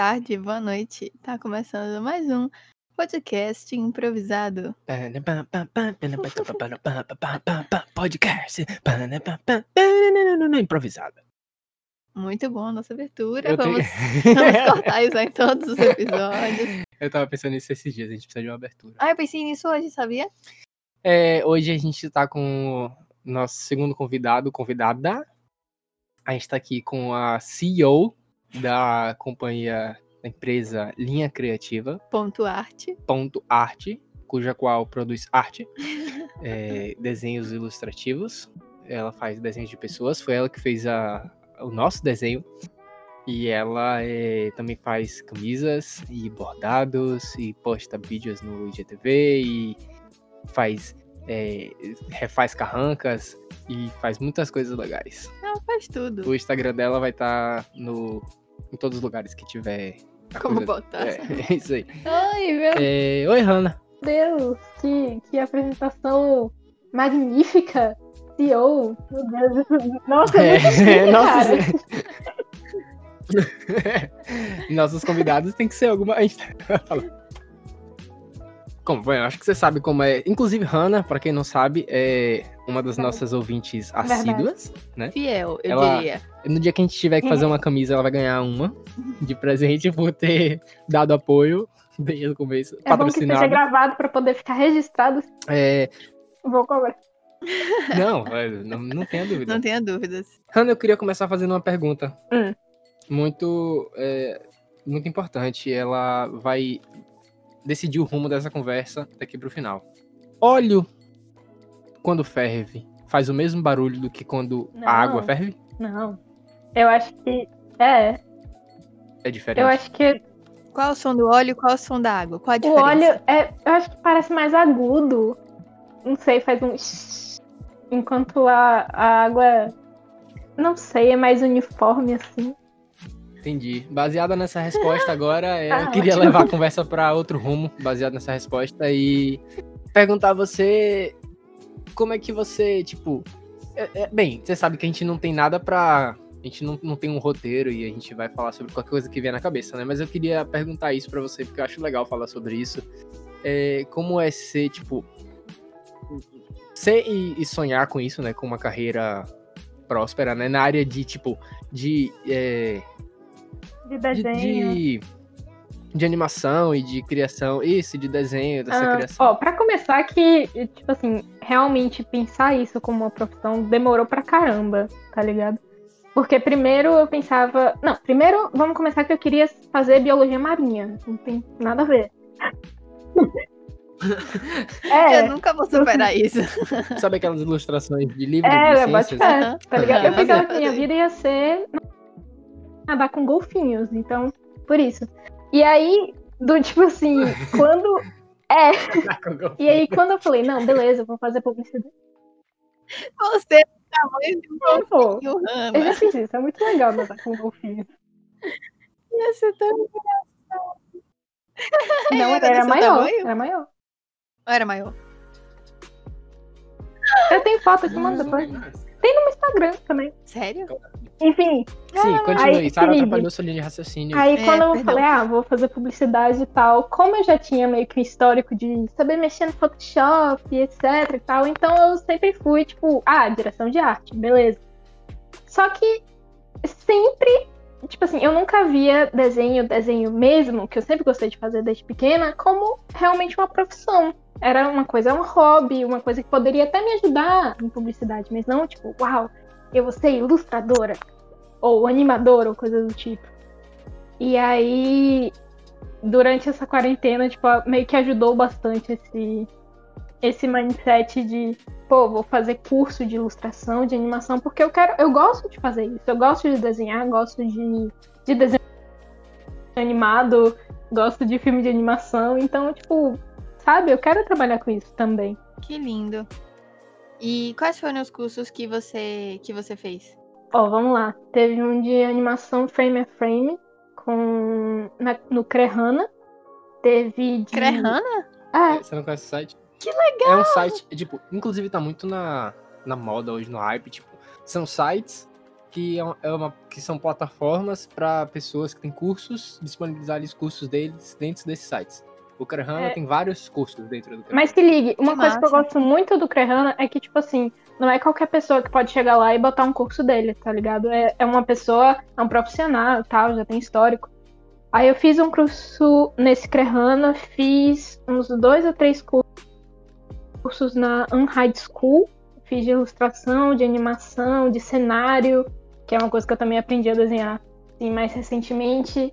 tarde, boa noite. Tá começando mais um podcast improvisado. Podcast improvisado. Muito bom a nossa abertura. Eu tenho- Vamos, vamos cortar isso em todos os episódios. Eu tava pensando nisso esses dias, a gente precisa de uma abertura. Ah, eu pensei nisso hoje, sabia? É, hoje a gente tá com o nosso segundo convidado, convidada. A gente tá aqui com a CEO da companhia, da empresa Linha Criativa, Ponto arte. ponto arte, cuja qual produz arte, é, desenhos ilustrativos. Ela faz desenhos de pessoas. Foi ela que fez a, o nosso desenho. E ela é, também faz camisas e bordados e posta vídeos no IGTV e faz é, refaz carrancas e faz muitas coisas legais. Ela faz tudo. O Instagram dela vai estar no em todos os lugares que tiver. Como coisa- botar. É, é isso aí. Ai, meu É, Oi, Hanna. Deus, que, que apresentação magnífica. CEO, meu Deus, nossa, É, muito chique, nossa, cara. Nossos convidados tem que ser alguma. A gente tá. Como, bom, eu acho que você sabe como é. Inclusive, Hannah, pra quem não sabe, é uma das nossas ouvintes Verdade. assíduas. Fiel, eu Ela- diria. No dia que a gente tiver que fazer uma camisa, ela vai ganhar uma de presente por ter dado apoio desde o começo. É bom que seja gravado pra poder ficar registrado. É, Vou cobrar. não, é, não, não tenha dúvida. Não tenha dúvidas. Hannah, eu queria começar fazendo uma pergunta. Hum. Muito, é, muito importante. Ela vai decidir o rumo dessa conversa daqui pro final. Óleo, quando ferve, faz o mesmo barulho do que quando Não. a água ferve? Não. Eu acho que. É, É diferente. eu acho que Qual é o som do óleo e qual é o som da água? Qual a o diferença? óleo. É, eu acho que parece mais agudo. Não sei, faz um. Enquanto a, a água. Não sei, é mais uniforme assim. Entendi. Baseada nessa resposta agora, é, Ah, eu queria ótimo. levar a conversa para outro rumo, baseado nessa resposta, e perguntar a você como é que você, tipo. é- é- bem, você sabe que a gente não tem nada pra. A gente não, não tem um roteiro e a gente vai falar sobre qualquer coisa que vier na cabeça, né? Mas eu queria perguntar isso pra você, porque eu acho legal falar sobre isso. É, como é ser, tipo. Ser e, e sonhar com isso, né? Com uma carreira próspera, né? Na área de, tipo, de. é, De de, desenho. de, de animação e de criação, isso, de desenho, dessa Ah, criação. Ó, pra começar que, tipo assim, realmente pensar isso como uma profissão demorou pra caramba, tá ligado? Porque primeiro eu pensava. Não, primeiro vamos começar que eu queria fazer biologia marinha. Não tem nada a ver. é, Eu nunca vou superar isso. Sabe aquelas ilustrações de livro é, de bate ciências? fé, Aham. tá ligado? Eu pensava que minha vida ia ser nadar com golfinhos, então, por isso. E aí, do tipo assim, quando. É, e aí quando eu falei, não, beleza, vou fazer publicidade. Você é tamanho de um golfinho, Eu Hannah. já fiz isso, é muito legal nadar com golfinho. Ia ser tão... Não, Era era, maior. tamanho? Era maior. Ou era maior? Eu tenho foto aqui, manda depois. Tem no Instagram também. Sério? Enfim, Sim, continue. Aí, Sara atrapalhou sua linha de raciocínio. aí É, quando eu perdão. falei, ah, vou fazer publicidade e tal, como eu já tinha meio que um histórico de saber mexer no Photoshop, etc e tal, então eu sempre fui, tipo, ah, direção de arte, beleza. Só que sempre, tipo assim, eu nunca via desenho, desenho mesmo, que eu sempre gostei de fazer desde pequena, como realmente uma profissão. Era uma coisa, um hobby, uma coisa que poderia até me ajudar em publicidade, mas não, tipo, uau, eu vou ser ilustradora, ou animadora, ou coisa do tipo. E aí, durante essa quarentena, tipo, meio que ajudou bastante esse, esse mindset de, pô, vou fazer curso de ilustração, de animação, porque eu quero, eu gosto de fazer isso. Eu gosto de desenhar, gosto de, de desenho animado, gosto de filme de animação, então, tipo, sabe, eu quero trabalhar com isso também. Que lindo. E quais foram os cursos que você, que você fez? Ó, vamos lá. Teve um de animação frame a frame com na- no Crehana. Teve de. Crehana? É, Você não conhece o site? Que legal! É um site, tipo, inclusive tá muito na, na moda hoje, no hype, tipo, são sites que, é é uma, que são plataformas para pessoas que têm cursos, disponibilizar os cursos deles dentro desses sites. O Crehana É. tem vários cursos dentro do Crehana. Mas se ligue, uma Que coisa que eu massa. gosto muito do Crehana é que, tipo assim, não é qualquer pessoa que pode chegar lá e botar um curso dele, tá ligado? É, é uma pessoa, é um profissional tal, já tem histórico. Aí eu fiz um curso nesse Crehana, fiz uns dois ou três cu- cursos na Unhide School. Fiz de ilustração, de animação, de cenário, que é uma coisa que eu também aprendi a desenhar assim, mais recentemente.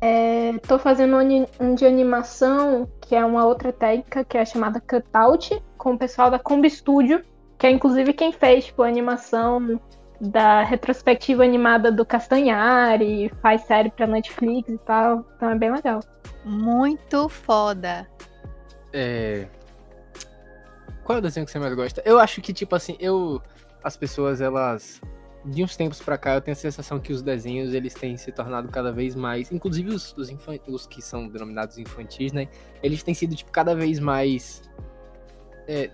É, tô fazendo um, um de animação, que é uma outra técnica, que é chamada cutout, com o pessoal da Combi Studio, que é inclusive quem fez tipo, a animação da retrospectiva animada do Castanhari, faz série pra Netflix e tal. Então é bem legal. Muito foda. É... Qual é o desenho que você mais gosta? Eu acho que, tipo assim, eu. As pessoas, elas. De uns tempos pra cá, eu tenho a sensação que os desenhos eles têm se tornado cada vez mais. Inclusive os, os, os que são denominados infantis, né? Eles têm sido, tipo, cada vez mais. é,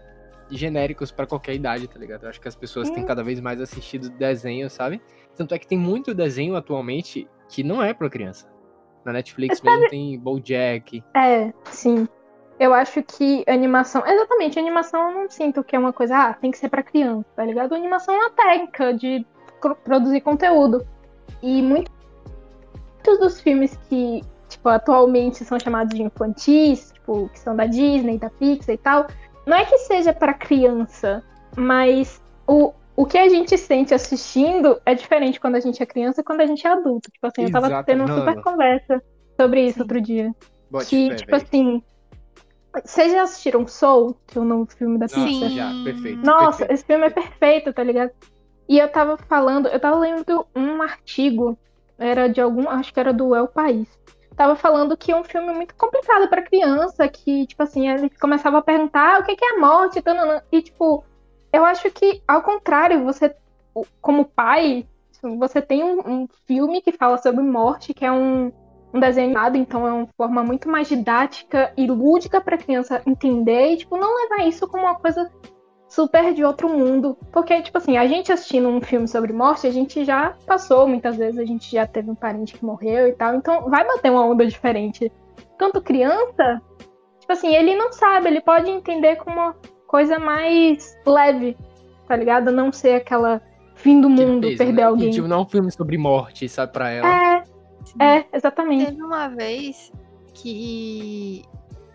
genéricos pra qualquer idade, tá ligado? Eu acho que as pessoas têm Hum. cada vez mais assistido desenho, sabe? Tanto é que tem muito desenho atualmente que não é pra criança. Na Netflix mesmo tem Bojack. É, sim. Eu acho que animação. Exatamente, animação eu não sinto que é uma coisa, ah, tem que ser pra criança, tá ligado? Animação é uma técnica de produzir conteúdo. E muito- muitos dos filmes que, tipo, atualmente são chamados de infantis, tipo, que são da Disney, da Pixar e tal, não é que seja pra criança, mas o, o que a gente sente assistindo é diferente quando a gente é criança e quando a gente é adulto. Tipo assim, eu tava Exato, tendo uma super conversa sobre isso Sim. outro dia Bote que, fé, tipo véi. assim. Vocês já assistiram Soul, que é o novo filme da Pixar? Sim. já, perfeito. Nossa, perfeito. esse filme é perfeito, tá ligado? E eu tava falando, eu tava lendo um artigo, era de algum, acho que era do El País. Tava falando que é um filme muito complicado pra criança, que, tipo assim, ele começava a perguntar "Ah, o que é a morte, tananã", e, tipo, eu acho que, ao contrário, você, como pai, você tem um, um filme que fala sobre morte, que é um, um desenho animado, então é uma forma muito mais didática e lúdica pra criança entender, e, tipo, não levar isso como uma coisa super de outro mundo. Porque, tipo assim, a gente assistindo um filme sobre morte, a gente já passou muitas vezes, a gente já teve um parente que morreu e tal, então vai bater uma onda diferente. Enquanto criança, tipo assim, ele não sabe, ele pode entender como uma coisa mais leve, tá ligado? Não ser aquela fim do mundo, peso, perder né? alguém. E, tipo, não é um filme sobre morte, sabe, pra ela. É, é, exatamente. Teve uma vez que.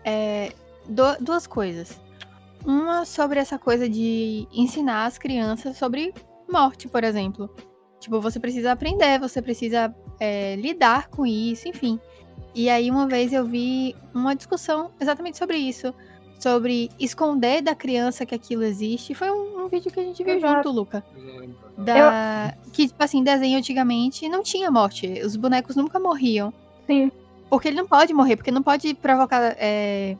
é, du- duas coisas. Uma sobre essa coisa de ensinar as crianças sobre morte, por exemplo. Tipo, você precisa aprender, você precisa é, lidar com isso, enfim. E aí, uma vez eu vi uma discussão exatamente sobre isso. Sobre esconder da criança que aquilo existe. Foi um, um vídeo que a gente viu Exato. junto, Luca. Da... Que, tipo assim, desenho antigamente não tinha morte. Os bonecos nunca morriam. Sim. Porque ele não pode morrer, porque não pode provocar é,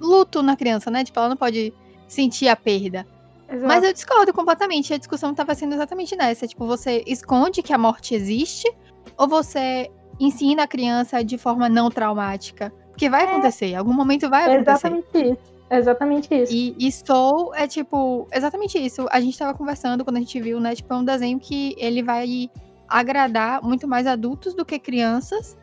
luto na criança, né? Tipo, ela não pode sentir a perda. Exato. Mas eu discordo completamente. A discussão tava sendo exatamente nessa. Tipo, você esconde que a morte existe ou você ensina a criança de forma não traumática? Porque vai acontecer, em algum momento vai É acontecer. exatamente isso. É exatamente isso. E, e Soul é tipo, exatamente isso. A gente tava conversando quando a gente viu, né? Tipo, é um desenho que ele vai agradar muito mais adultos do que crianças,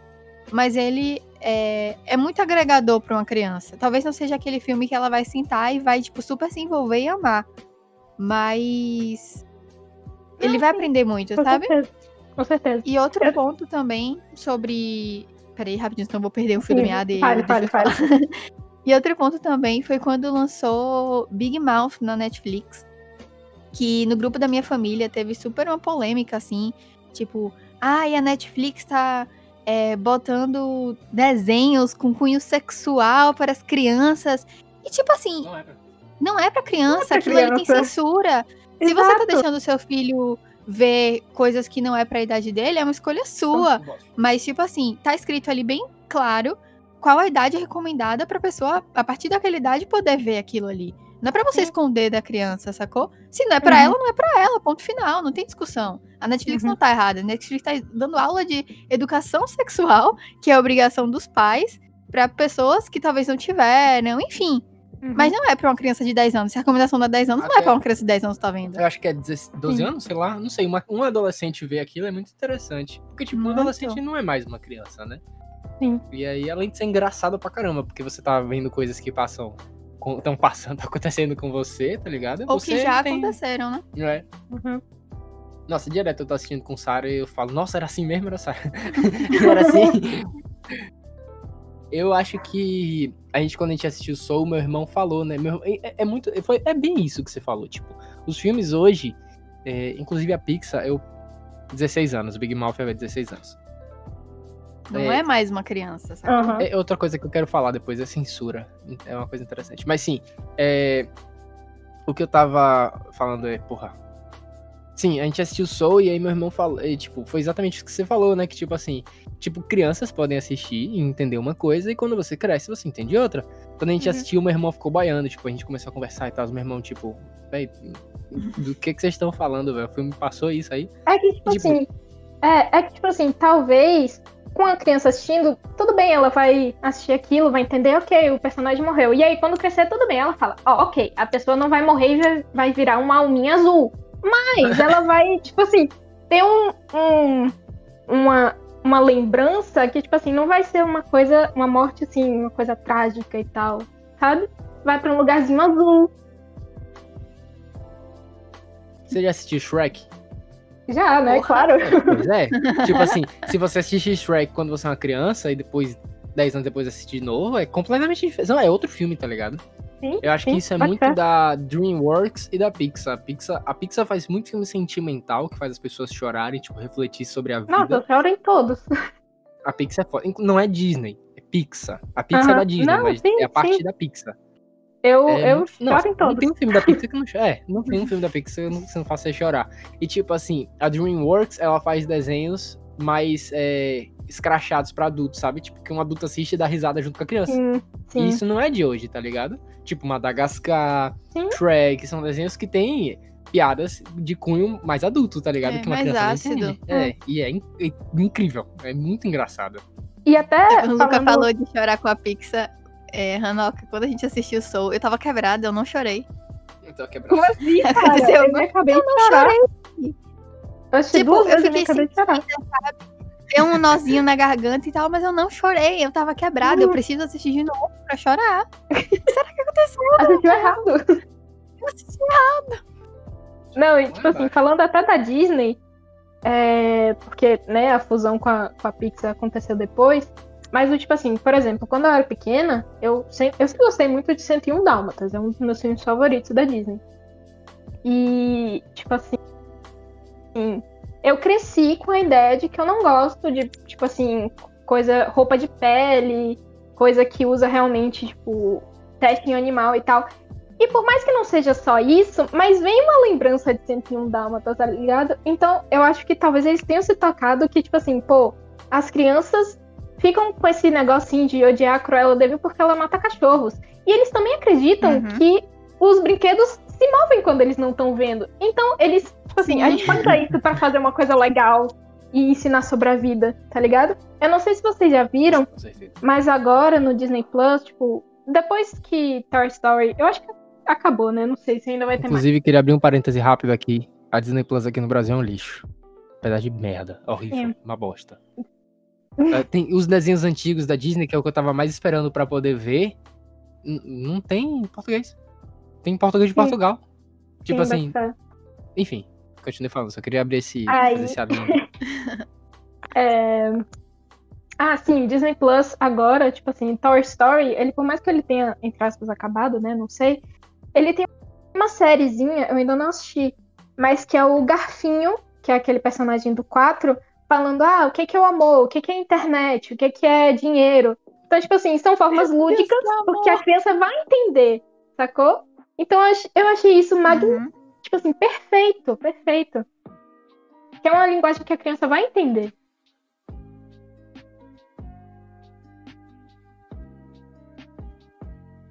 mas ele é, é muito agregador pra uma criança. Talvez não seja aquele filme que ela vai sentar e vai, tipo, super se envolver e amar. Mas. Ele vai aprender muito, Com sabe? certeza. Com certeza. E outro Eu- ponto também sobre. Peraí, rapidinho, senão eu vou perder o fio da Sim, meada. fale, fale, falar. E outro ponto também foi quando lançou Big Mouth na Netflix. Que no grupo da minha família teve super uma polêmica, assim. Tipo, ai, a Netflix tá é, botando desenhos com cunho sexual para as crianças. E tipo assim, Não é pra- não é pra criança, pra aquilo ali tem criança. censura. Se você tá Exato. deixando o seu filho ver coisas que não é pra idade dele, é uma escolha sua. Mas, tipo assim, tá escrito ali bem claro qual a idade recomendada pra pessoa, a partir daquela idade, poder ver aquilo ali. Não é pra você Sim. esconder da criança, sacou? Se não é pra Uhum. ela, não é pra ela, ponto final, não tem discussão. A Netflix Uhum. não tá errada, a Netflix tá dando aula de educação sexual, que é a obrigação dos pais, pra pessoas que talvez não tiveram, enfim. Uhum. Mas não é pra uma criança de 10 anos. Se a recomendação dá 10 anos, não é Até- pra uma criança de 10 anos tá vendo. Eu acho que é 16 12 Sim. anos, sei lá. Não sei. Uma, um adolescente ver aquilo é muito interessante. Porque, tipo, um Muito. adolescente não é mais uma criança, né? Sim. E aí, além de ser engraçado pra caramba, porque você tá vendo coisas que passam. Estão passando, tá acontecendo com você, tá ligado? Ou você que já tem- aconteceram, né? É. Uhum. Nossa, direto eu tô assistindo com Sarah e eu falo, nossa, era assim mesmo, era Sarah. era assim. Eu acho que a gente, quando a gente assistiu Soul, meu irmão falou, né? Meu, é, é muito. Foi, é bem isso que você falou. Tipo, os filmes hoje, é, inclusive a Pixar, eu. 16 anos, o Big Mouth é 16 anos. Não É. é mais uma criança, sabe? Aham. É outra coisa que eu quero falar depois é censura. É uma coisa interessante. Mas sim, é, o que eu tava falando é, porra. Sim, a gente assistiu Soul e aí meu irmão falou, e, tipo, foi exatamente o que você falou, né? Que tipo assim, tipo, crianças podem assistir e entender uma coisa e quando você cresce você entende outra. Quando a gente Uhum. assistiu, meu irmão ficou baiano, tipo, a gente começou a conversar e tal, meu irmão, tipo, véi, do que que vocês estão falando, velho? O filme passou isso aí. É que, tipo, Tipo- assim. É, é que, tipo assim, talvez com a criança assistindo, tudo bem, ela vai assistir aquilo, vai entender, ok, o personagem morreu. E aí, quando crescer, tudo bem. Ela fala, ó, ok, a pessoa não vai morrer e vai- vai virar uma alminha azul. Mas ela vai, tipo assim, ter um, um- uma, uma lembrança que, tipo assim, não vai ser uma coisa, uma morte assim, uma coisa trágica e tal, sabe? Vai pra um lugarzinho azul. Você já assistiu Shrek? Já, né? Porra. Claro. Pois é. tipo assim, se você assistir Shrek quando você é uma criança e depois, 10 anos depois assistir de novo, é completamente diferente. Não, é outro filme, tá ligado? Sim, Eu acho que sim, isso é muito ser. da DreamWorks e da Pixar. A Pixar. A Pixar faz muito filme sentimental que faz as pessoas chorarem, tipo, refletir sobre a vida. Nossa, eu choro em todos. A Pixar é foda. Não é Disney, é Pixar. A Pixar é Aham. da Disney, Não, mas sim, é a parte da Pixar. Eu, É eu muito- choro em Não todos. tem um filme da Pixar que não chora. É, não tem um filme da Pixar que não, não faça você chorar. E tipo assim, a DreamWorks, ela faz desenhos mais é, escrachados pra adultos, sabe? Tipo, que um adulto assiste e dá risada junto com a criança. Sim, sim. E isso não é de hoje, tá ligado? Tipo, Madagascar, Sim. Shrek, são desenhos que têm piadas de cunho mais adulto, tá ligado? É, que uma mais criança ácido. não entende. É, e é, in- é incrível. É muito engraçado. E até O Luca falando- falou de chorar com a Pixar. É, Hanoka, quando a gente assistiu Soul, eu tava quebrada, eu não chorei. Então, quebrado. Como assim, cara? Aconteceu, Eu me acabei de chorar. Eu achei Tipo, duas eu vezes e me fiquei acabei de chorar. Tem um nozinho na garganta e tal, mas eu não chorei. Eu tava quebrada. Eu preciso assistir de novo pra chorar. Será que aconteceu? Assistiu errado. Eu assisti Não, e tipo assim, falando até da Disney, é, porque né, a fusão com a, com a Pixar aconteceu depois. Mas, tipo assim, por exemplo, quando eu era pequena, eu sempre, eu sempre gostei muito de 101 Dálmatas, é um dos meus filmes favoritos da Disney. E, tipo assim, eu cresci com a ideia de que eu não gosto de, tipo assim, coisa, roupa de pele, coisa que usa realmente, tipo, teste em animal e tal. E por mais que não seja só isso, mas vem uma lembrança de 101 Dálmatas, tá ligado? Então, eu acho que talvez eles tenham se tocado que, tipo assim, pô, as crianças ficam com esse negocinho de odiar a Cruella de Vil porque ela mata cachorros. E eles também acreditam Uhum. que os brinquedos se movem quando eles não estão vendo. Então, eles, tipo assim, Sim. a gente pode usar isso pra fazer uma coisa legal e ensinar sobre a vida, tá ligado? Eu não sei se vocês já viram, mas agora no Disney Plus, tipo, depois que Toy Story, eu acho que acabou, né? Não sei se ainda vai ter mais. Inclusive, queria abrir um parêntese rápido aqui. A Disney Plus aqui no Brasil é um lixo. Pedaço de merda. Horrível. É. Uma bosta. É, tem os desenhos antigos da Disney, que é o que eu tava mais esperando pra poder ver. n- Não tem em português. Tem em português de Sim. Portugal. Tipo Sim, assim, enfim. Continue falando, só queria abrir esse, Aí- esse. É... Ah, sim, Disney Plus agora, tipo assim, Toy Story, ele, por mais que ele tenha, entre aspas, acabado, né? Não sei. Ele tem uma sériezinha, eu ainda não assisti, mas que é o Garfinho, que é aquele personagem do 4, falando, ah, o que que é o amor, o que que é internet, o que que é dinheiro. Então, tipo assim, são formas lúdicas, porque a criança vai entender, sacou? Então, eu ach- eu achei isso magnífico, Uhum. tipo assim, perfeito, perfeito. Que é uma linguagem que a criança vai entender.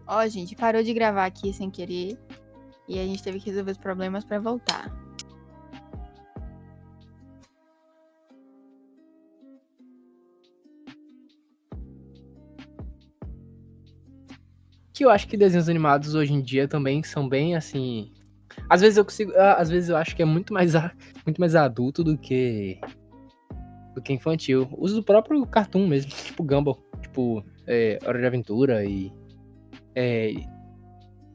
Ó, gente, parou de gravar aqui sem querer. E a gente teve que resolver os problemas pra voltar. Que eu acho que desenhos animados hoje em dia também são bem assim. Às vezes eu consigo. ah, Às vezes eu acho que é muito mais, muito mais adulto do que. do que infantil. Uso do próprio cartoon mesmo, tipo Gumball. Tipo, é, Hora de Aventura e. É.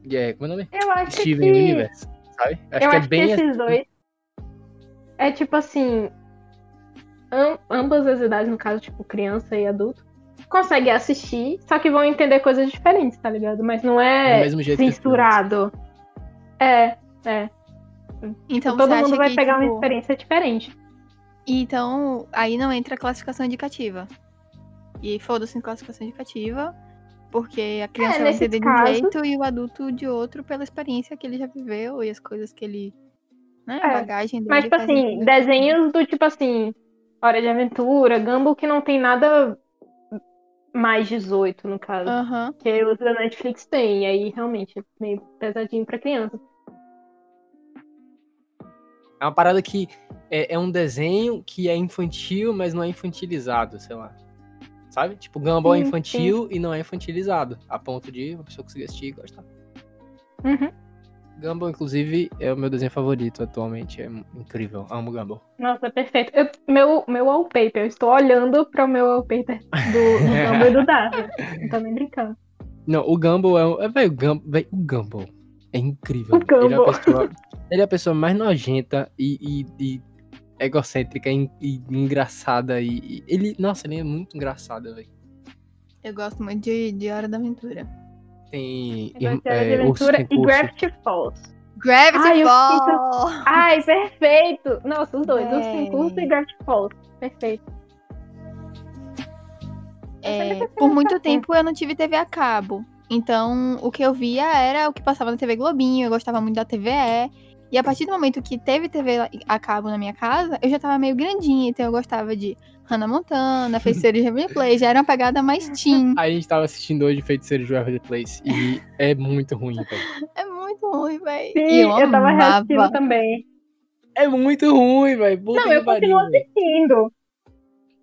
e é como é o nome? Eu acho Steven que. Universe, sabe? Acho eu que acho é bem. que esses dois. É tipo assim. am- ambas as idades, no caso, tipo, criança e adulto, conseguem assistir, só que vão entender coisas diferentes, tá ligado? Mas não é censurado. É, é. Então Todo mundo vai que, pegar uma tipo, experiência diferente. Então, aí não entra a classificação indicativa. E foda-se em classificação indicativa, porque a criança vai nesses entender de um jeito e o adulto de outro pela experiência que ele já viveu e as coisas que ele. Né, a É, bagagem dele. Mas, tipo assim, desenhos do tipo assim, Hora de Aventura, Gumball, que não tem nada mais 18, no caso. Aham. Que os da Netflix tem, e aí realmente é meio pesadinho pra criança. É uma parada que é, é um desenho que é infantil, mas não é infantilizado, sei lá. Sabe? Tipo, Gumball é Sim, infantil e não é infantilizado. A ponto de uma pessoa conseguir assistir e gostar. Uhum. Gumball, inclusive, é o meu desenho favorito atualmente. É incrível. Amo Gumball. Nossa, perfeito. Eu- meu, meu wallpaper, eu estou olhando para o meu wallpaper do, do Gumball e do Darwin. Não tô nem brincando. Não, o Gumball é, um- é véi, o, Gum, véi, o Gumball é incrível. O véi. Ele, é a Gumball. pessoa, ele é a pessoa mais nojenta e, e- e egocêntrica e, e engraçada. E, e ele, nossa, ele é muito engraçado, velho. Eu gosto muito de, de Hora da Aventura. Tem é, Urso Aventura Sem e. Gravity Falls. Gravity Ai, Falls! Ai, perfeito! Nossa, os dois, o Véi. Sem Curso e Gravity Falls. Perfeito. É, por muito tempo eu não tive TV a cabo. Então, o que eu via era o que passava na TV Globinho, eu gostava muito da TVE. E a partir do momento que teve TV a cabo na minha casa, eu já tava meio grandinha, então eu gostava de Hannah Montana, Feiticeiro de Waverly Place, já era uma pegada mais teen. A gente tava assistindo hoje Feiticeiro de Waverly Place e é muito ruim, velho. É muito ruim, velho. Sim, E eu, eu, tava reassistindo também. É muito ruim, velho. Não, eu continuo assistindo.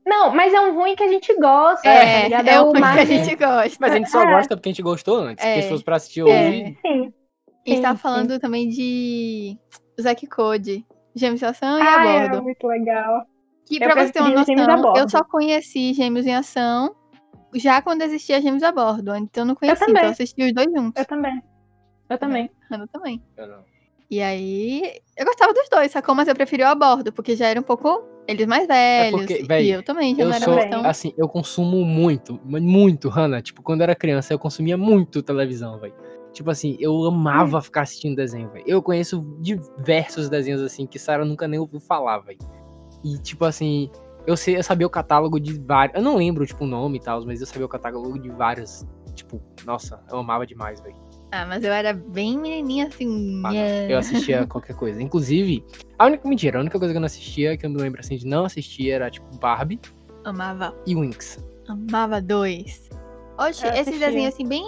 Não, mas é um ruim que a gente gosta. É, ligado? é o que a mais- gente gosta. Mas a gente só É. gosta porque a gente gostou antes. É. Fosse pra assistir É. hoje. Sim. E está sim, falando também de Zack Code, Gêmeos em Ação e Ah, a é muito legal. Que Eu pra você ter uma noção, eu só conheci Gêmeos em Ação já quando existia Gêmeos a Bordo. Então eu não conheci, também. então eu assisti os dois juntos. Eu também. Eu também. Eu também. Eu não. E aí, eu gostava dos dois, sacou? Mas eu preferi o a bordo, porque já era um pouco eles mais velhos. porque, e eu também já Eu não era sou, mais tão. assim, eu consumo muito, muito, Hannah. Tipo, quando eu era criança, eu consumia muito televisão, velho. Tipo assim, eu Hum. amava ficar assistindo desenho, velho. Eu conheço diversos desenhos, assim, que Sarah nunca nem ouviu falar, velho. E, tipo assim, eu, sei, eu sabia o catálogo de vários. Eu não lembro, tipo, o nome e tal, mas eu sabia o catálogo de vários. Tipo, nossa, eu amava demais, velho. Ah, mas eu era bem menininha assim. Ah, yeah. Eu assistia qualquer coisa. Inclusive, a única. Mentira, a única coisa que eu não assistia, que eu me lembro assim de não assistir, era, tipo, Barbie Amava, e Winx. amava dois. Oxe, Eu esses desenhos assim, bem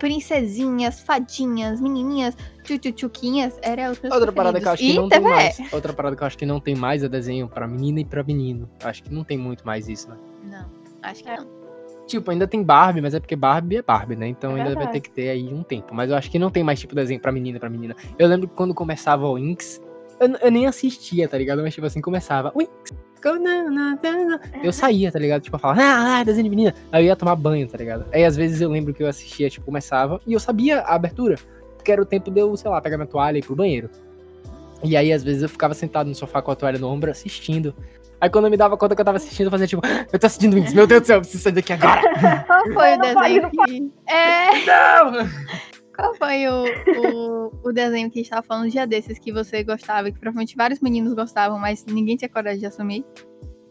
princesinhas, fadinhas, menininhas, tchutchuquinhas, eram os meus Outra parada que eu acho que preferidos. não e tem mais. Outra parada que eu acho que não tem mais é desenho pra menina e pra menino. Acho que não tem muito mais isso, né? Não, acho que É. não. Tipo, ainda tem Barbie, mas é porque Barbie é Barbie, né? Então É ainda vai ter que ter aí um tempo. Mas eu acho que não tem mais tipo desenho pra menina e pra menina. Eu lembro que quando começava o Winx, eu, eu nem assistia, tá ligado? Mas tipo assim, começava. Na, na. Eu saía, tá ligado? Tipo, eu falava, ah, ah, desenho de menina. Aí eu ia tomar banho, tá ligado? Aí às vezes eu lembro que eu assistia, tipo, começava e eu sabia a abertura. Porque era o tempo de eu, sei lá, pegar minha toalha e ir pro banheiro. E aí, às vezes, eu ficava sentado no sofá com a toalha no ombro assistindo. Aí quando eu me dava conta que eu tava assistindo, eu fazia tipo, eu tô assistindo Winx, meu Deus do céu, eu preciso sair daqui agora. Qual foi o Não pode, desenho não que. É, Não! qual foi o, o, o desenho que a gente tava falando um dia desses que você gostava e que provavelmente vários meninos gostavam, mas ninguém tinha coragem de assumir?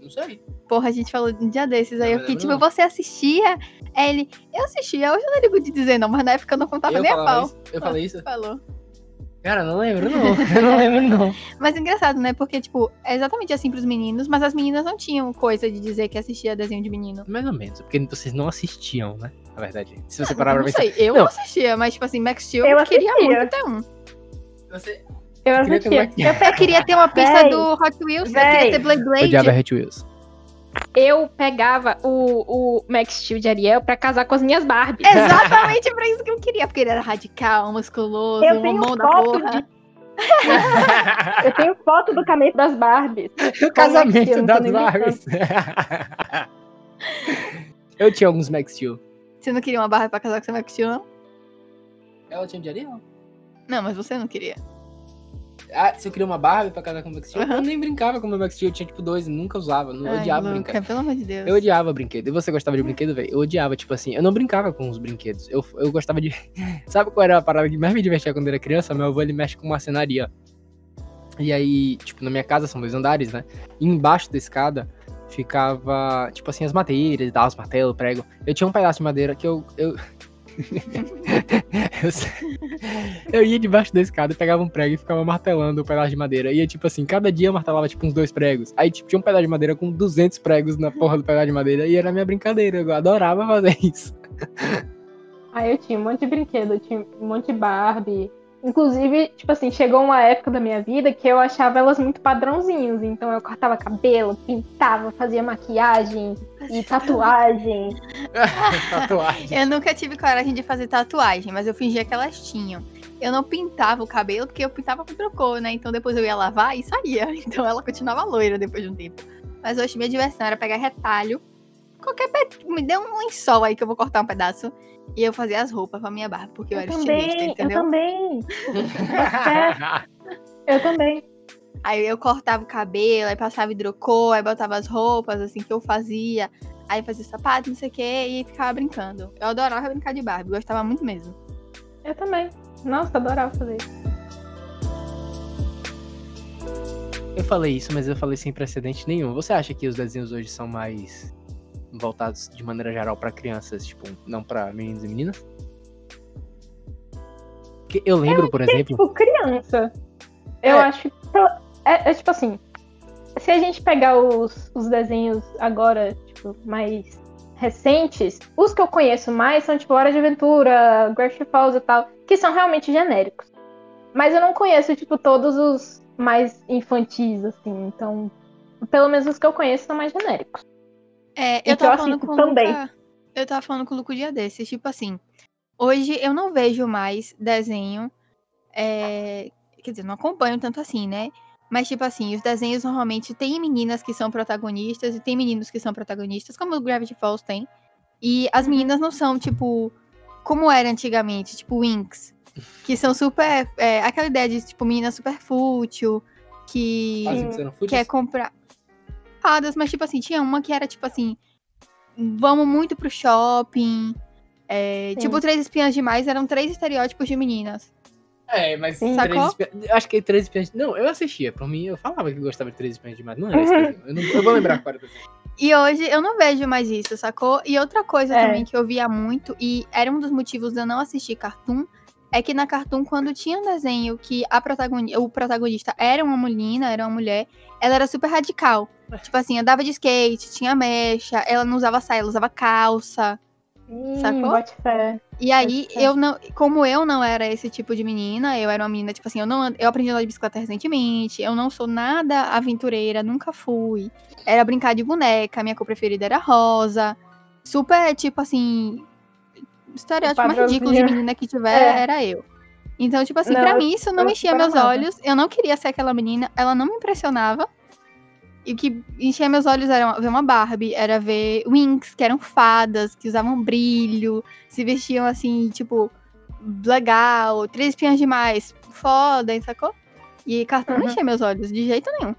Não sei. Porra, a gente falou um dia desses, aí Não eu fiquei tipo, você assistia? Aí ele, eu assistia, hoje eu não ligo de dizer não, mas na época eu não contava Eu nem a pau. isso? Eu falei isso? Falou. Cara, não lembro não. Eu não lembro não. Mas engraçado, né? Porque, tipo, é exatamente assim pros meninos, mas as meninas não tinham coisa de dizer que assistia desenho de menino. Mais ou menos, porque vocês não assistiam, né? Na verdade. Se você parar pra não pensar. sei, eu Não. não assistia, mas, tipo assim, Max Steel Eu eu queria assistia. muito ter um. Você Eu queria ter assistia. uma- Eu queria ter uma pista Véi, do Hot Wheels, eu véi. queria ter Blade Blade. odiava Hot Wheels. eu pegava o, o Max Steel de Ariel pra casar com as minhas Barbies. Exatamente pra isso que eu queria, porque ele era radical, musculoso, Eu um tenho mão da foto porra. de- Eu tenho foto do casamento das Barbies. o casamento não tô das Barbies. eu tinha alguns Max Steel. Você não queria uma barra pra casar com seu Max Steel, não? Ela tinha de Ariel. Não, mas você não queria. Ah, se eu queria uma Barbie pra casar com o Max Steel, Aham. eu nem brincava com o meu Max Steel. Eu tinha tipo dois e nunca usava. Não Ai, odiava Luca, brincar. pelo amor de Deus. Eu odiava brinquedo. E você gostava de brinquedo, velho? Eu odiava, tipo assim, eu não brincava com os brinquedos. Eu, eu gostava de. Sabe qual era a parada que mais me divertia quando eu era criança? Meu avô ele mexe com marcenaria. E aí, tipo, na minha casa são dois andares, né? E embaixo da escada ficava, tipo assim, as madeiras tal, os martelos, prego. Eu tinha um pedaço de madeira que eu. Eu, eu, ia debaixo da escada, pegava um prego e ficava martelando o pedaço de madeira. E tipo assim, cada dia eu martelava tipo uns dois pregos. Aí tipo, tinha um pedaço de madeira com 200 pregos na porra do pedaço de madeira. E era minha brincadeira, eu adorava fazer isso. Aí eu tinha um monte de brinquedo, eu tinha um monte de Barbie. Inclusive, tipo assim, chegou uma época da minha vida que eu achava elas muito padrãozinhos. Então eu cortava cabelo, pintava, fazia maquiagem e tatuagem. Tatuagem. Eu nunca tive coragem de fazer tatuagem, mas eu fingia que elas tinham. Eu não pintava o cabelo porque eu pintava com trocou, né? Então depois eu ia lavar e saía. Então ela continuava loira depois de um tempo. Mas hoje minha diversão era pegar retalho. Qualquer pe... Me dê um lençol aí que eu vou cortar um pedaço. E eu fazia as roupas pra minha barba, porque eu, Eu era estilista, também, eu entendeu? também, eu também. Aí eu cortava o cabelo, aí passava hidrocor, aí botava as roupas, assim, que eu fazia. Aí fazia sapato, não sei o quê, e ficava brincando. Eu adorava brincar de Barbie, gostava muito mesmo. Eu também. Nossa, eu adorava fazer isso. Eu falei isso, mas eu falei sem precedente nenhum. Você acha que os desenhos hoje são mais voltados de maneira geral pra crianças, tipo, não pra meninos e meninas? Porque eu lembro, por exemplo. Tipo, criança. Eu É. acho que. É, é tipo assim. Se a gente pegar os, os desenhos agora, tipo, mais recentes, os que eu conheço mais são, tipo, Hora de Aventura, Gravity Falls e tal, que são realmente genéricos. Mas eu não conheço, tipo, todos os mais infantis, assim. Então, pelo menos os que eu conheço são mais genéricos. É, eu eu tava falando com também. Luca. Eu tava falando com o Luca um dia desses, tipo assim. Hoje eu não vejo mais desenho. é, quer dizer, não acompanho tanto assim, né? Mas, tipo assim, os desenhos normalmente tem meninas que são protagonistas e tem meninos que são protagonistas, como o Gravity Falls tem. E as meninas não são, tipo, como era antigamente, tipo Winx. Que são super. é, aquela ideia de, tipo, menina super fútil, que quer comprar fadas, mas tipo assim, tinha uma que era tipo assim, vamos muito pro shopping. é, tipo, Três Espinhas Demais eram três estereótipos de meninas. É, mas Sim. três eu Acho que três espiãs. Não, eu assistia. Por mim, eu falava que gostava de três espiãs demais. Não era esse desenho. Eu, não- eu vou lembrar agora. E hoje eu não vejo mais isso, sacou? E outra coisa É. também que eu via muito, e era um dos motivos de eu não assistir Cartoon, é que na Cartoon, quando tinha um desenho que a protagoni o protagonista era uma menina, era uma mulher, ela era super radical. Tipo assim, andava de skate, tinha mecha, ela não usava saia, ela usava calça. Hum, Sacou? bote fé. E aí, eu não. Como eu não era esse tipo de menina, eu era uma menina, tipo assim, eu não eu aprendi a andar de bicicleta recentemente, eu não sou nada aventureira, nunca fui. Era brincar de boneca, minha cor preferida era rosa. Super, tipo assim. Estereótipo mais ridículo de menina que tiver É. era eu. Então, tipo assim, Não, pra mim isso não mexia meus amava. olhos. Eu não queria ser aquela menina, ela não me impressionava. E o que enchia meus olhos era ver uma Barbie, era ver Winx, que eram fadas, que usavam brilho, se vestiam assim, tipo, legal, três espiãs demais, foda, hein, sacou? E cartão não Uhum. enchia meus olhos de jeito nenhum.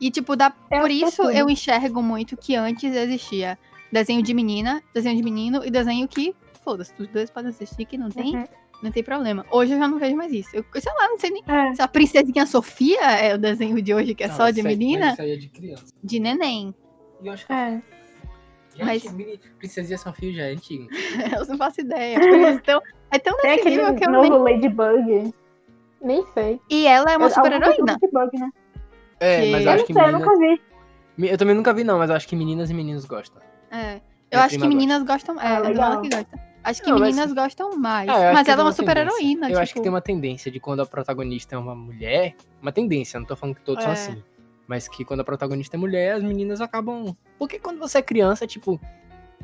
E, tipo, dá, Eu por acho isso eu enxergo muito que antes existia desenho de menina, desenho de menino e desenho que, foda-se, os dois podem assistir que não tem, Uhum. não tem problema. Hoje eu já não vejo mais isso. Eu, sei lá, não sei nem É. se a princesinha Sofia é o desenho de hoje que é Não, só de menina, Isso aí é de criança. de neném. E eu acho que. É. Já mas- é. Princesinha Sofia já é antigo. eu não faço ideia. Tipo, eles tão- é tão nesse aquele nível que eu novo nem... Ladybug. Nem sei. E ela é uma super-heroína. né? É, Que- mas eu Eu acho não que sei, eu meninas. nunca vi. Eu também nunca vi, não, mas eu acho que meninas e meninos gostam. É. Eu Minha acho que meninas gostam. É, Ah, é legal. lado que gosta. Acho que Não, mas- meninas gostam mais. Acho mas ela é uma tendência. super-heroína. Eu tipo... acho que tem uma tendência de quando a protagonista é uma mulher. Uma tendência, não tô falando que todos são É. assim. Mas que quando a protagonista é mulher, as meninas acabam. Porque quando você é criança, tipo.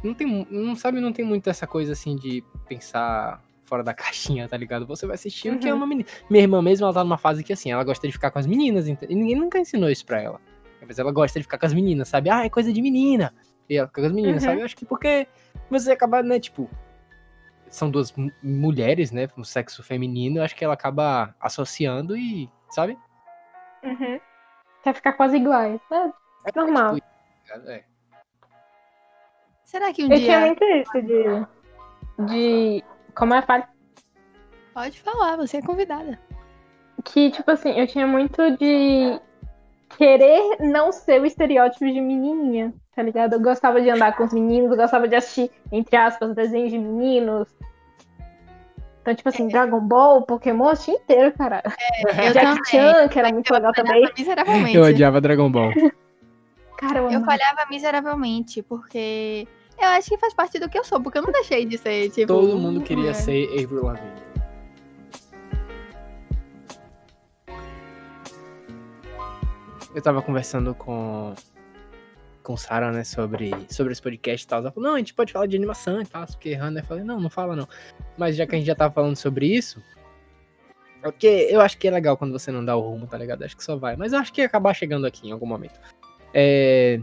Não tem. Não sabe, não tem muito essa coisa assim de pensar fora da caixinha, tá ligado? Você vai assistir o que é Uhum. uma menina. Minha irmã mesmo, ela tá numa fase que assim, ela gosta de ficar com as meninas, e ninguém nunca ensinou isso pra ela. Mas ela gosta de ficar com as meninas, sabe? Ah, é coisa de menina. E ela fica com as meninas, Uhum. sabe? Eu acho que porque você acaba, né, tipo. São duas mu- mulheres, né? Um sexo feminino, eu acho que ela acaba associando e, sabe? Uhum. Quer ficar quase iguais. É, É Normal. tipo, é. Será que um eu tinha dia. muito isso de. De. Como é a fala? Pode falar, você é convidada. Que, tipo assim, eu tinha muito de querer não ser o estereótipo de menininha, tá ligado? Eu gostava de andar com os meninos, eu gostava de assistir, entre aspas, desenhos de meninos. Então, tipo assim, Dragon Ball, Pokémon, eu assistia inteiro, cara. Eu Jack também. Chan, que era muito legal também. Miseravelmente. Eu odiava Dragon Ball. Cara, eu Eu falhava miseravelmente, porque eu acho que faz parte do que eu sou, porque eu não deixei de ser, tipo. Todo mundo queria mulher. ser Avril Lavigne. Eu tava conversando com com Sarah, né, sobre, sobre esse podcast e tal. Ela falou, não, a gente pode falar de animação e tal, porque errando. Eu falei, não, não fala não. Mas já que a gente já tava falando sobre isso, é porque eu acho que é legal quando você não dá o rumo, tá ligado? Acho que só vai. Mas eu acho que ia acabar chegando aqui em algum momento. É...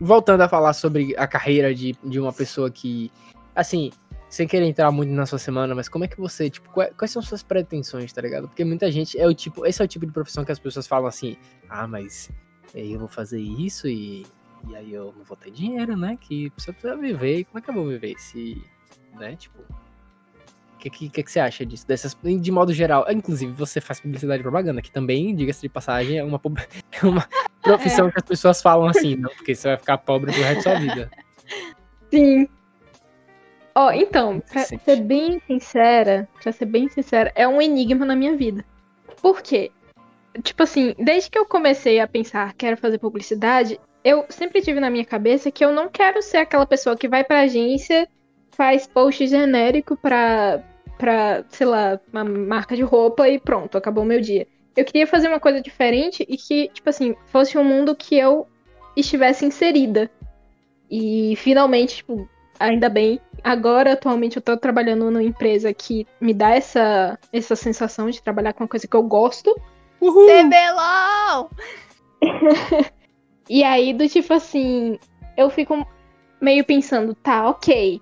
Voltando a falar sobre a carreira de, de uma pessoa que, assim, sem querer entrar muito na sua semana, mas como é que você, tipo, quais, quais são suas pretensões, tá ligado? Porque muita gente é o tipo, esse é o tipo de profissão que as pessoas falam assim, ah, mas eh, eu vou fazer isso e, e aí eu não vou ter dinheiro, né? Que você precisa viver, e como é que eu vou viver se, né, tipo... O que, que, que, que você acha disso? Dessas, de modo geral, inclusive você faz publicidade e propaganda, que também, diga-se de passagem, é uma, é uma profissão que as pessoas falam assim, não, porque você vai ficar pobre pro resto da sua vida. Sim. Ó, então, pra Sim. ser bem sincera, pra ser bem sincera, é um enigma na minha vida. Por quê? Tipo assim, desde que eu comecei a pensar quero fazer publicidade, eu sempre tive na minha cabeça que eu não quero ser aquela pessoa que vai pra agência, faz post genérico pra, pra sei lá, uma marca de roupa e pronto, acabou o meu dia. Eu queria fazer uma coisa diferente e que, tipo assim, fosse um mundo que eu estivesse inserida. E finalmente, tipo, ainda bem, agora atualmente eu tô trabalhando numa empresa que me dá essa, essa sensação de trabalhar com uma coisa que eu gosto. Uhul! CBLOL! E aí, do tipo assim, eu fico meio pensando, tá, ok,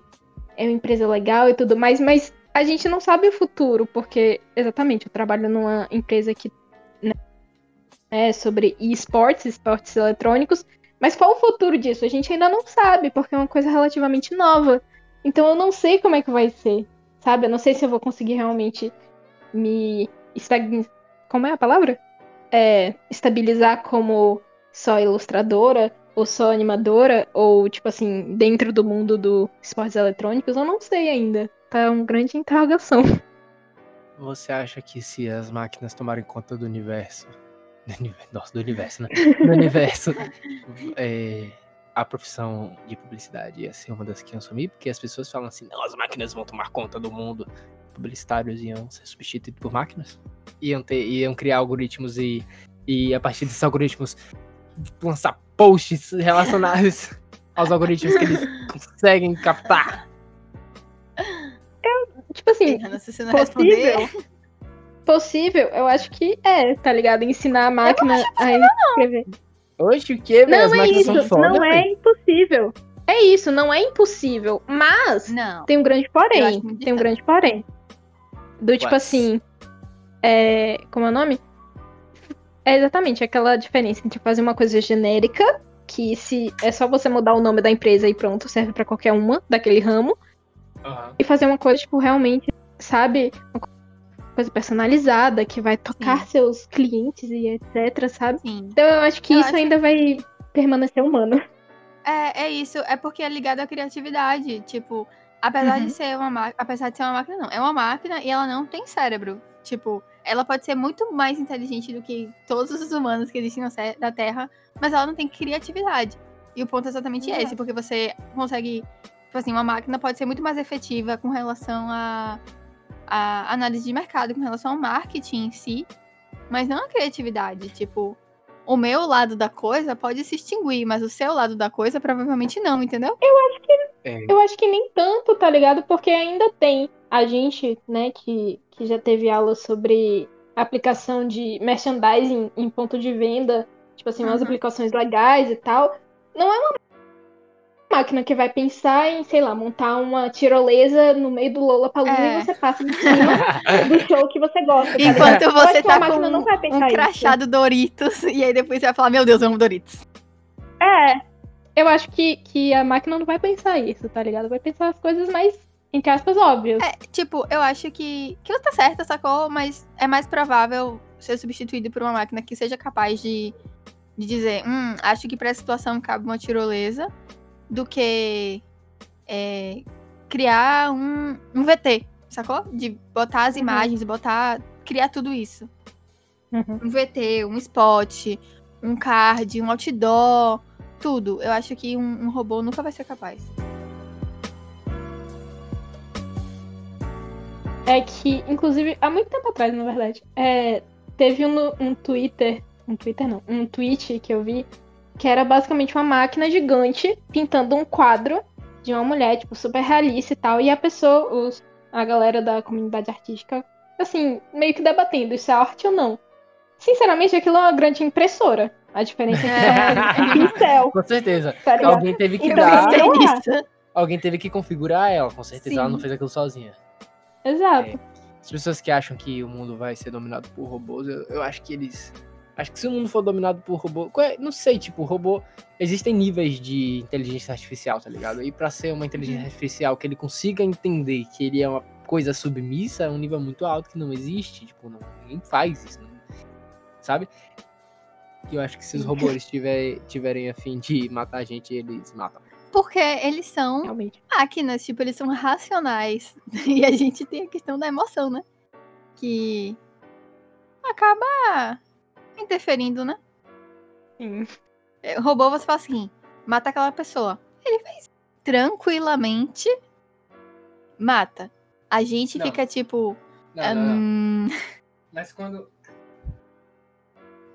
é uma empresa legal e tudo mais, mas a gente não sabe o futuro, porque, exatamente, eu trabalho numa empresa que né, é sobre esportes, esportes eletrônicos, mas qual o futuro disso? A gente ainda não sabe, porque é uma coisa relativamente nova. Então eu não sei como é que vai ser, sabe? Eu não sei se eu vou conseguir realmente me estagn... Como é a palavra? É, estabilizar como só ilustradora ou só animadora ou tipo assim dentro do mundo do esportes eletrônicos eu não sei ainda tá uma grande interrogação Você acha que se as máquinas tomarem conta do universo. Nossa, do universo, né? Do universo. é, a profissão de publicidade ia ser uma das que iam sumir, porque as pessoas falam assim: não, as máquinas vão tomar conta do mundo. Publicitários iam ser substituídos por máquinas. Iam, ter, iam criar algoritmos e, e a partir desses algoritmos lançar posts relacionados aos algoritmos que eles conseguem captar. tipo assim Não sei se não possível. responder. possível eu acho que é tá ligado? Ensinar a máquina a escrever. Hoje o que, não é isso são foda, não é impossível. É isso não é impossível mas Não. tem um grande Eu porém tem um grande porém do tipo Quais? assim é como é o nome é exatamente aquela diferença entre fazer uma coisa genérica que se é só você mudar o nome da empresa e pronto serve pra qualquer uma daquele ramo Aham. e fazer uma coisa, tipo, realmente, sabe? Uma coisa personalizada que vai tocar Sim. seus clientes e etc, sabe? Sim. Então eu acho que Eu isso acho- ainda vai permanecer humano. É, é isso, é porque é ligado à criatividade. Tipo, apesar Uhum. de ser uma máquina. Apesar de ser uma máquina, não. É uma máquina e ela não tem cérebro. Tipo, ela pode ser muito mais inteligente do que todos os humanos que existem na Terra, mas ela não tem criatividade. E o ponto é exatamente Exato. esse, porque você consegue. Tipo assim, uma máquina pode ser muito mais efetiva com relação a, a análise de mercado, com relação ao marketing em si, mas não a criatividade. Tipo, o meu lado da coisa pode se extinguir, mas o seu lado da coisa provavelmente não, entendeu? É, Eu acho que nem tanto, tá ligado? Porque ainda tem a gente, né, que, que já teve aula sobre aplicação de merchandising em ponto de venda, tipo assim, umas Uhum. aplicações legais e tal. Não é uma máquina que vai pensar em, sei lá, montar uma tirolesa no meio do Lollapalooza É. e você passa por cima do show que você gosta, tá ligado? Enquanto Eu você tá com não vai um isso. crachado Doritos, e aí depois você vai falar, meu Deus, eu amo Doritos. É, eu acho que, que a máquina não vai pensar isso, tá ligado? Vai pensar as coisas mais, entre aspas, óbvias. É, tipo, eu acho que, que você tá certa, sacou? Mas é mais provável ser substituído por uma máquina que seja capaz de, de dizer, hum, acho que pra essa situação cabe uma tirolesa, do que é, criar um, um VT, sacou? De botar as Uhum. imagens, botar. criar tudo isso. Uhum. Um VT, um spot, um card, um outdoor, tudo. Eu acho que um, um robô nunca vai ser capaz. É que, inclusive, há muito tempo atrás, na verdade, é, teve um, um Twitter, um Twitter não, um tweet que eu vi, que era basicamente uma máquina gigante pintando um quadro de uma mulher, tipo, super realista e tal, e a pessoa, os, a galera da comunidade artística, assim, meio que debatendo isso é arte ou não. Sinceramente, aquilo é uma grande impressora. A diferença é que é pincel, com certeza. tá? Alguém teve que Então, dar. não é. Alguém teve que configurar ela, com certeza. Ela Sim. não fez aquilo sozinha. Exato. As pessoas que acham que o mundo vai ser dominado por robôs, eu, eu acho que eles. Acho que se o mundo for dominado por robô. é- Não sei, tipo, robô. Existem níveis de inteligência artificial, tá ligado? E pra ser uma inteligência Uhum. artificial que ele consiga entender que ele é uma coisa submissa, é um nível muito alto que não existe. Tipo, não, ninguém faz isso. não- sabe? E eu acho que se os robôs tiver, tiverem a fim de matar a gente, eles matam. Porque eles são Realmente. máquinas, tipo, eles são racionais. E a gente tem a questão da emoção, né? Que acaba interferindo, né? Sim. É, O robô, você fala assim, mata aquela pessoa. Ele faz tranquilamente, mata. A gente Não. fica tipo. Não, hum, Mas quando.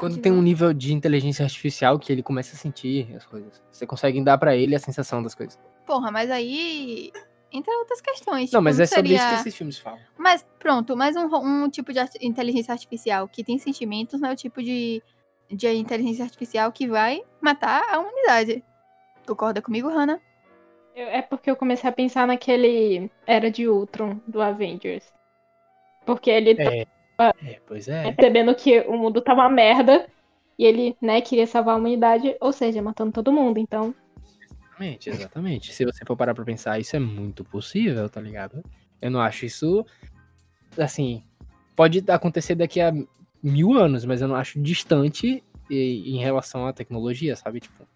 Quando tem um nível de inteligência artificial que ele começa a sentir as coisas. Você consegue dar pra ele a sensação das coisas. Porra, mas aí. Entra outras questões. não, tipo, mas é sobre isso que esses filmes falam. Mas pronto, mas um, um tipo de arti- inteligência artificial que tem sentimentos não é o tipo de, de inteligência artificial que vai matar a humanidade. Concorda comigo, Hannah? Eu- É porque eu comecei a pensar naquele Era de Ultron do Avengers. Porque ele É. É, pois é. percebendo que o mundo tá uma merda e ele, né, queria salvar a humanidade, ou seja, matando todo mundo. Então, Exatamente, exatamente. Se você for parar pra pensar, isso é muito possível, tá ligado? Eu não acho isso. Assim. Pode acontecer daqui a mil anos, mas eu não acho distante em relação à tecnologia, sabe? Tipo.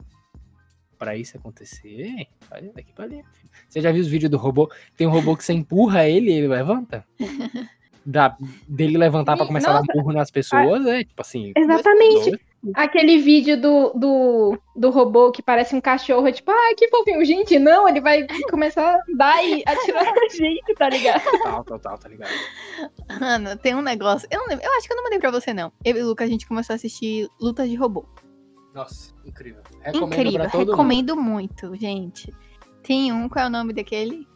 Pra isso acontecer, vai daqui pra ali. Você já viu os vídeos do robô? Tem um robô que você empurra ele e ele levanta? Da, dele levantar pra Ih, começar a dar nossa. murro nas pessoas, é tipo assim. exatamente. dois- Aquele vídeo do, do, do robô que parece um cachorro, é tipo, ah, que fofinho. Gente, não, ele vai começar a dar e atirar na gente, tá ligado? Total, total, tá ligado? Hannah, tem um negócio. Eu, não lembro, eu acho que eu não mandei pra você, não. Eu e o Luca, a gente começou a assistir lutas de robô. Nossa, incrível. Recomendo Incrível, pra todo mundo. recomendo muito, gente. Tem um, qual é o nome daquele?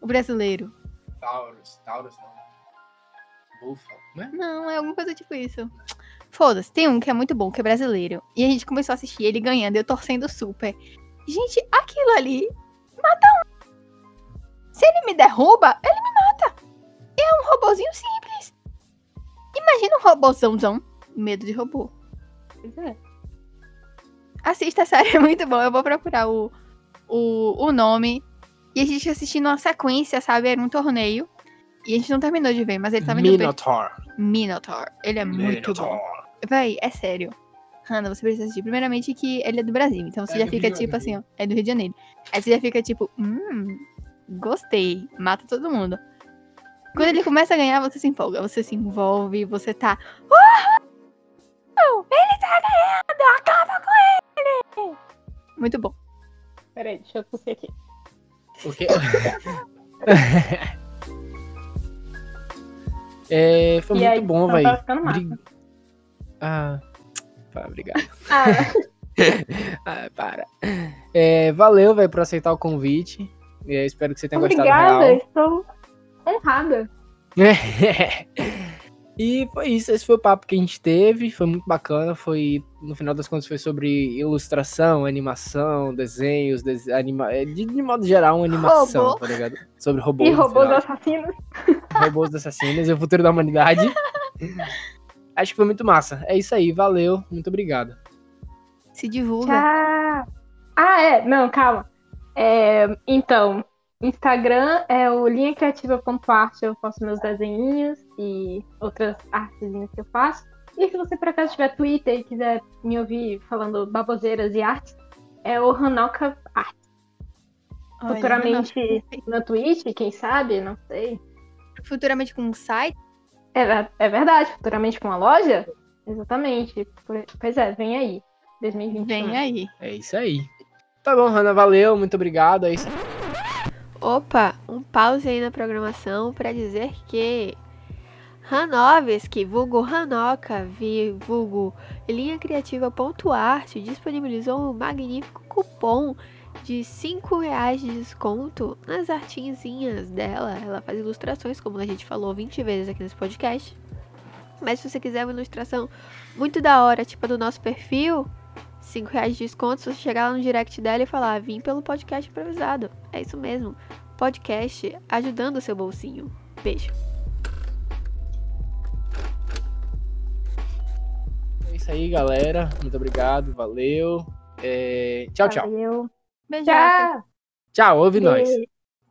O brasileiro. Taurus, Taurus não. Né? Não, é alguma coisa tipo isso. Foda-se, tem um que é muito bom, que é brasileiro. E a gente começou a assistir ele ganhando, eu torcendo super. Gente, aquilo ali mata um. Se ele me derruba, ele me mata. É um robozinho simples. Imagina um robôzãozão. Medo de robô. Pois é. Assista a série, é muito bom. Eu vou procurar o, o, o nome. E a gente assistindo uma sequência, sabe? Era um torneio. E a gente não terminou de ver, mas ele tava indo bem. Minotaur. Minotaur. Ele é muito bom. Minotaur. Véi, é sério. Hannah, você precisa assistir. Primeiramente que ele é do Brasil, então você É já fica Rio, tipo assim, ó. É do Rio de Janeiro. Aí você já fica tipo, hum, gostei. Mata todo mundo. Quando ele começa a ganhar, você se empolga, você se envolve, você tá. Uhul! Ele tá ganhando! Acaba com ele! Muito bom. Peraí, deixa eu tossir aqui. Porque... é, foi E muito aí, bom, então velho. tá ficando massa. Bri- Ah, pá, obrigado. Ah, Ah, para. É, valeu, velho, por aceitar o convite. É, espero que você tenha gostado obrigada, estou honrada. e foi isso, esse foi o papo que a gente teve, foi muito bacana, foi, no final das contas, foi sobre ilustração, animação, desenhos, des- anima... é, de, de modo geral, uma animação, Robô. tá ligado? Sobre robôs. E robôs assassinos. robôs assassinos e o futuro da humanidade. Acho que foi muito massa. É isso aí, valeu, muito obrigado. Se divulga. Tchau. Ah, é. Não, calma. É, então, Instagram é o linhacriativa.arte, eu faço meus desenhinhos e outras artezinhas que eu faço. E se você por acaso tiver Twitter e quiser me ouvir falando baboseiras e artes, é o Hanoka. Olha, Futuramente na Twitch, quem sabe, não sei. Futuramente com um site. É, é verdade, futuramente com uma loja? Exatamente. Pois é, vem aí. 2021. Vem aí. É isso aí. Tá bom, Hanna, valeu, muito obrigado. É isso. Opa, um pause aí na programação para dizer que Hanovski, vulgo Hanoka, vulgo linha criativa.arte, disponibilizou um magnífico cupom de 5 reais de desconto nas artinhas dela. Ela faz ilustrações, como a gente falou 20 vezes aqui nesse podcast. Mas se você quiser uma ilustração muito da hora, tipo a do nosso perfil, 5 reais de desconto se você chegar lá no direct dela e falar, vim pelo podcast improvisado. É isso mesmo. Podcast ajudando o seu bolsinho. Beijo. É isso aí, galera. Muito obrigado, valeu. É, Tchau, tchau. Valeu. Beijoca. Tchau. Tchau, ouve nós. Beijo.